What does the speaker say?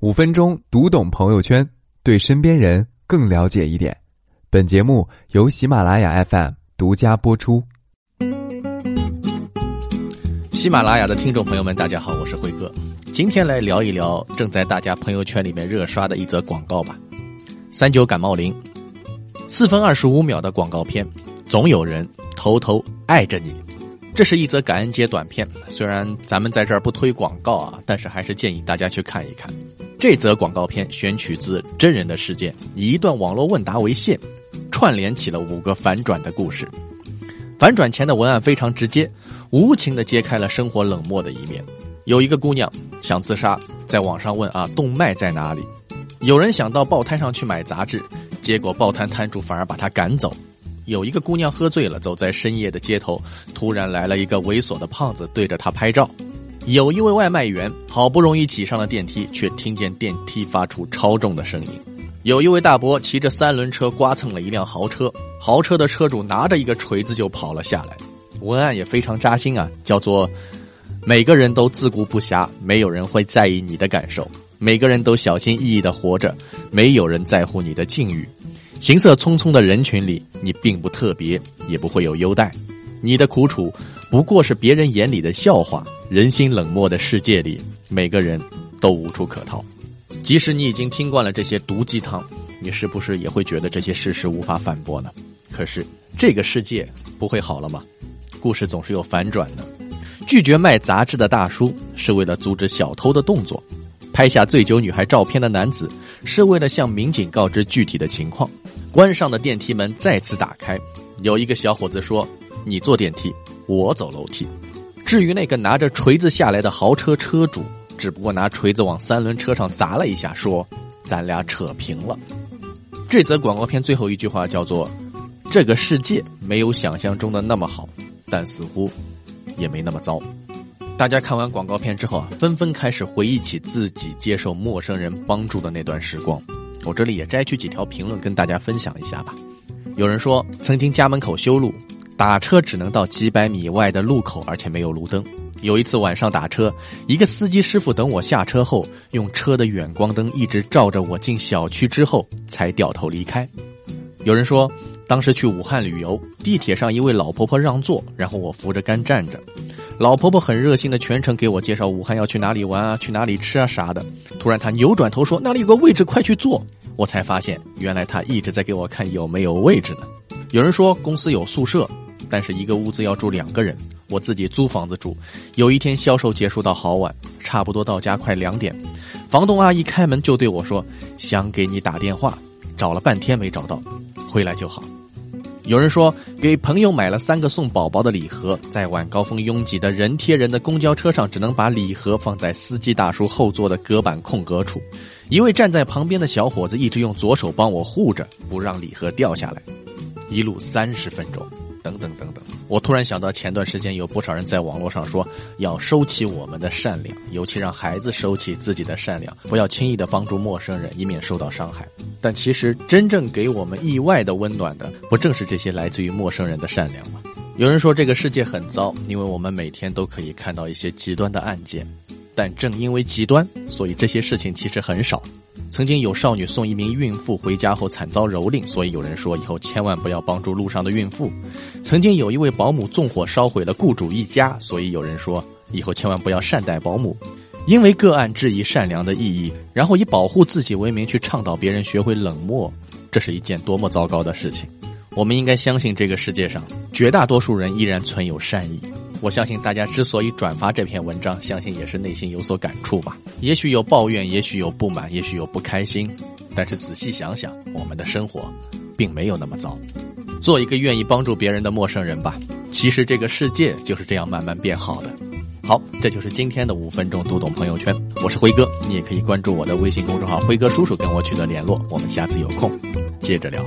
五分钟读懂朋友圈，对身边人更了解一点。本节目由喜马拉雅 FM 独家播出。喜马拉雅的听众朋友们，大家好，我是辉哥。今天来聊一聊正在大家朋友圈里面热刷的一则广告吧。三九感冒灵，四分二十五秒的广告片，总有人偷偷爱着你。这是一则感恩节短片，虽然咱们在这儿不推广告啊，但是还是建议大家去看一看。这则广告片选取自真人的事件，以一段网络问答为线，串联起了五个反转的故事。反转前的文案非常直接，无情的揭开了生活冷漠的一面。有一个姑娘想自杀，在网上问啊，动脉在哪里？有人想到报摊上去买杂志，结果报摊摊主反而把她赶走。有一个姑娘喝醉了，走在深夜的街头，突然来了一个猥琐的胖子对着她拍照。有一位外卖员好不容易挤上了电梯，却听见电梯发出超重的声音。有一位大伯骑着三轮车刮蹭了一辆豪车，豪车的车主拿着一个锤子就跑了下来。文案也非常扎心啊，叫做“每个人都自顾不暇，没有人会在意你的感受；每个人都小心翼翼的活着，没有人在乎你的境遇。”行色匆匆的人群里，你并不特别，也不会有优待。你的苦楚不过是别人眼里的笑话。人心冷漠的世界里，每个人都无处可逃。即使你已经听惯了这些毒鸡汤，你是不是也会觉得这些事实无法反驳呢？可是这个世界不会好了吗？故事总是有反转的。拒绝卖杂志的大叔是为了阻止小偷的动作。拍下醉酒女孩照片的男子是为了向民警告知具体的情况。关上的电梯门再次打开，有一个小伙子说：“你坐电梯，我走楼梯。”至于那个拿着锤子下来的豪车车主，只不过拿锤子往三轮车上砸了一下，说：“咱俩扯平了。”这则广告片最后一句话叫做：“这个世界没有想象中的那么好，但似乎也没那么糟。”大家看完广告片之后啊，纷纷开始回忆起自己接受陌生人帮助的那段时光。我这里也摘取几条评论跟大家分享一下吧。有人说，曾经家门口修路，打车只能到几百米外的路口，而且没有路灯。有一次晚上打车，一个司机师傅等我下车后，用车的远光灯一直照着我进小区之后，才掉头离开。有人说，当时去武汉旅游，地铁上一位老婆婆让座，然后我扶着杆站着。老婆婆很热心的全程给我介绍武汉要去哪里玩啊，去哪里吃啊啥的。突然她扭转头说：“那里有个位置，快去坐。”我才发现，原来她一直在给我看有没有位置呢。有人说公司有宿舍，但是一个屋子要住两个人，我自己租房子住。有一天销售结束到好晚，差不多到家快两点，房东阿姨开门就对我说：“想给你打电话，找了半天没找到，回来就好。”有人说，给朋友买了三个送宝宝的礼盒，在晚高峰拥挤的人贴人的公交车上，只能把礼盒放在司机大叔后座的隔板空格处。一位站在旁边的小伙子一直用左手帮我护着，不让礼盒掉下来。一路三十分钟，等等等等。我突然想到，前段时间有不少人在网络上说，要收起我们的善良，尤其让孩子收起自己的善良，不要轻易的帮助陌生人，以免受到伤害。但其实，真正给我们意外的温暖的，不正是这些来自于陌生人的善良吗？有人说这个世界很糟，因为我们每天都可以看到一些极端的案件，但正因为极端，所以这些事情其实很少。曾经有少女送一名孕妇回家后惨遭蹂躏，所以有人说以后千万不要帮助路上的孕妇。曾经有一位保姆纵火烧毁了雇主一家，所以有人说以后千万不要善待保姆。因为个案质疑善良的意义，然后以保护自己为名去倡导别人学会冷漠，这是一件多么糟糕的事情！我们应该相信这个世界上绝大多数人依然存有善意。我相信大家之所以转发这篇文章，相信也是内心有所感触吧。也许有抱怨，也许有不满，也许有不开心，但是仔细想想，我们的生活并没有那么糟。做一个愿意帮助别人的陌生人吧。其实这个世界就是这样慢慢变好的。好，这就是今天的五分钟读懂朋友圈。我是辉哥，你也可以关注我的微信公众号“辉哥叔叔”，跟我取得联络。我们下次有空接着聊。